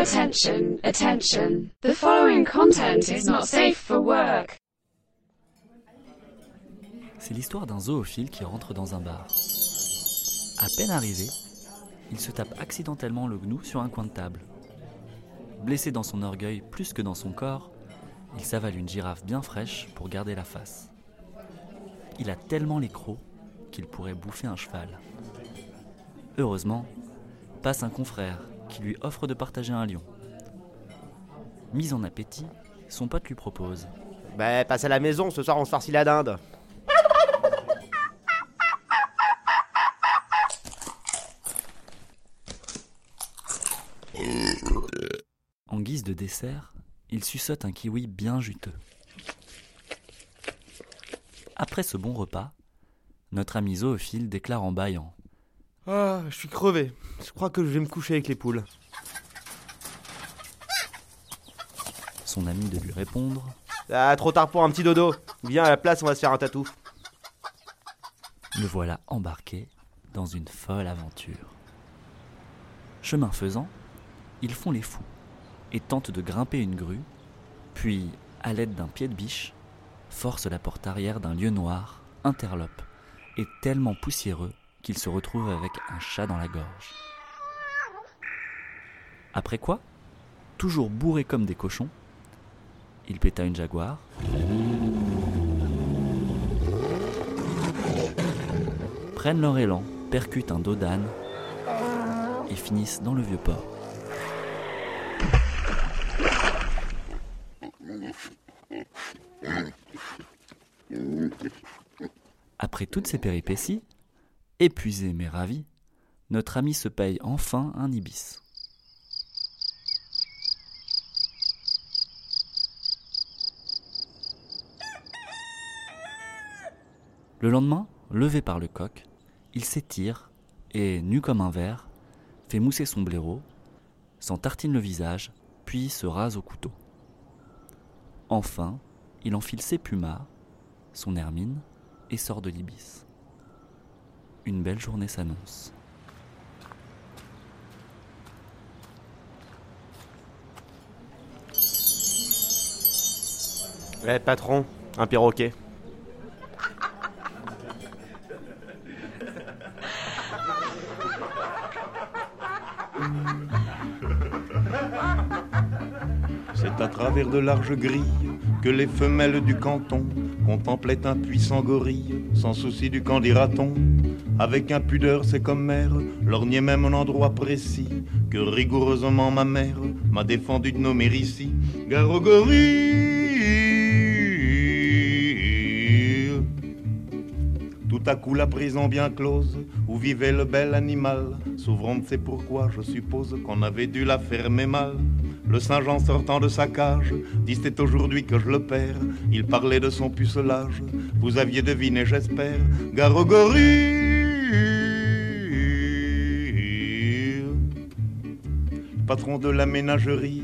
Attention, attention. The following content is not safe for work. C'est l'histoire d'un zoophile qui rentre dans un bar. À peine arrivé, il se tape accidentellement le gnou sur un coin de table. Blessé dans son orgueil plus que dans son corps, il s'avale une girafe bien fraîche pour garder la face. Il a tellement les crocs qu'il pourrait bouffer un cheval. Heureusement, passe un confrère qui lui offre de partager un lion. Mis en appétit, son pote lui propose. Bah, passe à la maison, ce soir on se farcit la dinde. En guise de dessert, il suçote un kiwi bien juteux. Après ce bon repas, notre ami zoophile déclare en bâillant. Ah, je suis crevé. Je crois que je vais me coucher avec les poules. Son ami de lui répondre. Ah, trop tard pour un petit dodo. Viens à la place, on va se faire un tatou. Le voilà embarqué dans une folle aventure. Chemin faisant, ils font les fous et tentent de grimper une grue, puis, à l'aide d'un pied de biche, forcent la porte arrière d'un lieu noir, interlope, et tellement poussiéreux qu'il se retrouve avec un chat dans la gorge. Après quoi, toujours bourré comme des cochons, il péta une jaguar, prennent leur élan, percutent un dos d'âne et finissent dans le vieux port. Après toutes ces péripéties, épuisé mais ravi, notre ami se paye enfin un ibis. Le lendemain, levé par le coq, il s'étire et, nu comme un verre, fait mousser son blaireau, s'en tartine le visage, puis se rase au couteau. Enfin, il enfile ses plumas, son hermine, et sort de l'ibis. Une belle journée s'annonce. Ouais, patron, un perroquet. C'est à travers de larges grilles que les femelles du canton contemplaient un puissant gorille, sans souci du camp dira-t-on. Avec impudeur, c'est comme mère, lorgnait même un endroit précis que rigoureusement ma mère m'a défendu de nommer ici. Gare au gorille Tout à coup la prison bien close où vivait le bel animal s'ouvrant, c'est pourquoi je suppose qu'on avait dû la fermer mal. Le Saint-Jean sortant de sa cage, dit c'est aujourd'hui que je le perds. Il parlait de son pucelage, vous aviez deviné, j'espère. Patron de la ménagerie,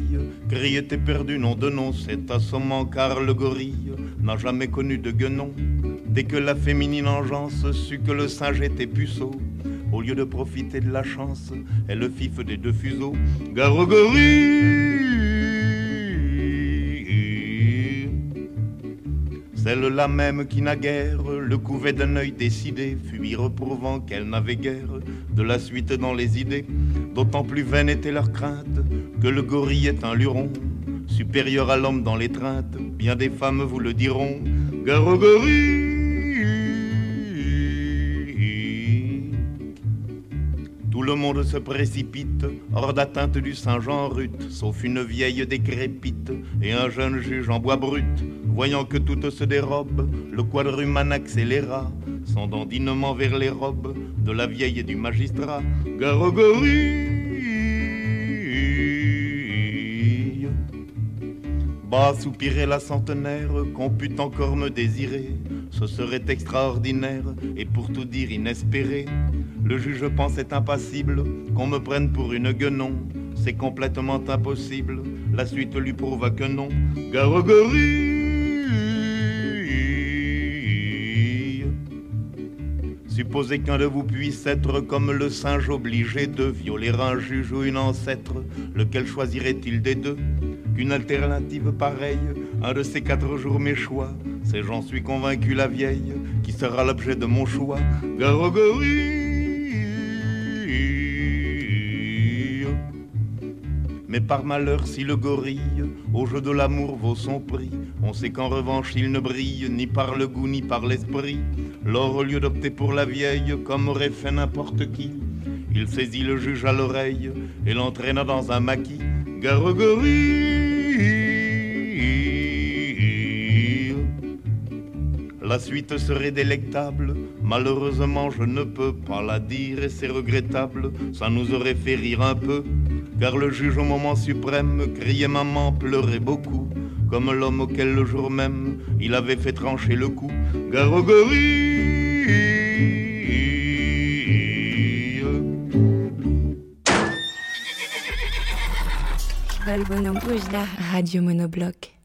grille était perdu, nom de nom, c'est assommant car le gorille n'a jamais connu de guenon. Dès que la féminine engeance sut que le singe était puceau, au lieu de profiter de la chance, elle le fif des deux fuseaux. Garogorie Celle-là même qui naguère le couvait d'un œil décidé, fut reprouvant qu'elle n'avait guère de la suite dans les idées. D'autant plus vaine était leur crainte que le gorille est un luron, supérieur à l'homme dans l'étreinte. Bien des femmes vous le diront. Garogorie Tout le monde se précipite hors d'atteinte du Saint-Jean rut, sauf une vieille décrépite et un jeune juge en bois brut. Voyant que tout se dérobe, le quadruman accéléra son dandinement vers les robes de la vieille et du magistrat. Garogorie Bas soupirait la centenaire qu'on put encore me désirer. Ce serait extraordinaire et pour tout dire inespéré. Le juge pensait impassible qu'on me prenne pour une guenon. C'est complètement impossible. La suite lui prouva que non. Garogorie Supposez qu'un de vous puisse être comme le singe obligé de violer un juge ou une ancêtre, lequel choisirait-il des deux? Qu'une alternative pareille, un de ces quatre jours mes choix, c'est j'en suis convaincu la vieille, qui sera l'objet de mon choix. Garogorie Mais par malheur, si le gorille au jeu de l'amour vaut son prix, on sait qu'en revanche il ne brille ni par le goût ni par l'esprit. Lors, au lieu d'opter pour la vieille, comme aurait fait n'importe qui, il saisit le juge à l'oreille et l'entraîna dans un maquis. Garogorie La suite serait délectable, malheureusement je ne peux pas la dire et c'est regrettable, ça nous aurait fait rire un peu car le juge au moment suprême criait maman, pleurait beaucoup, comme l'homme auquel le jour même il avait fait trancher le cou. Garogorie Radio Monobloc.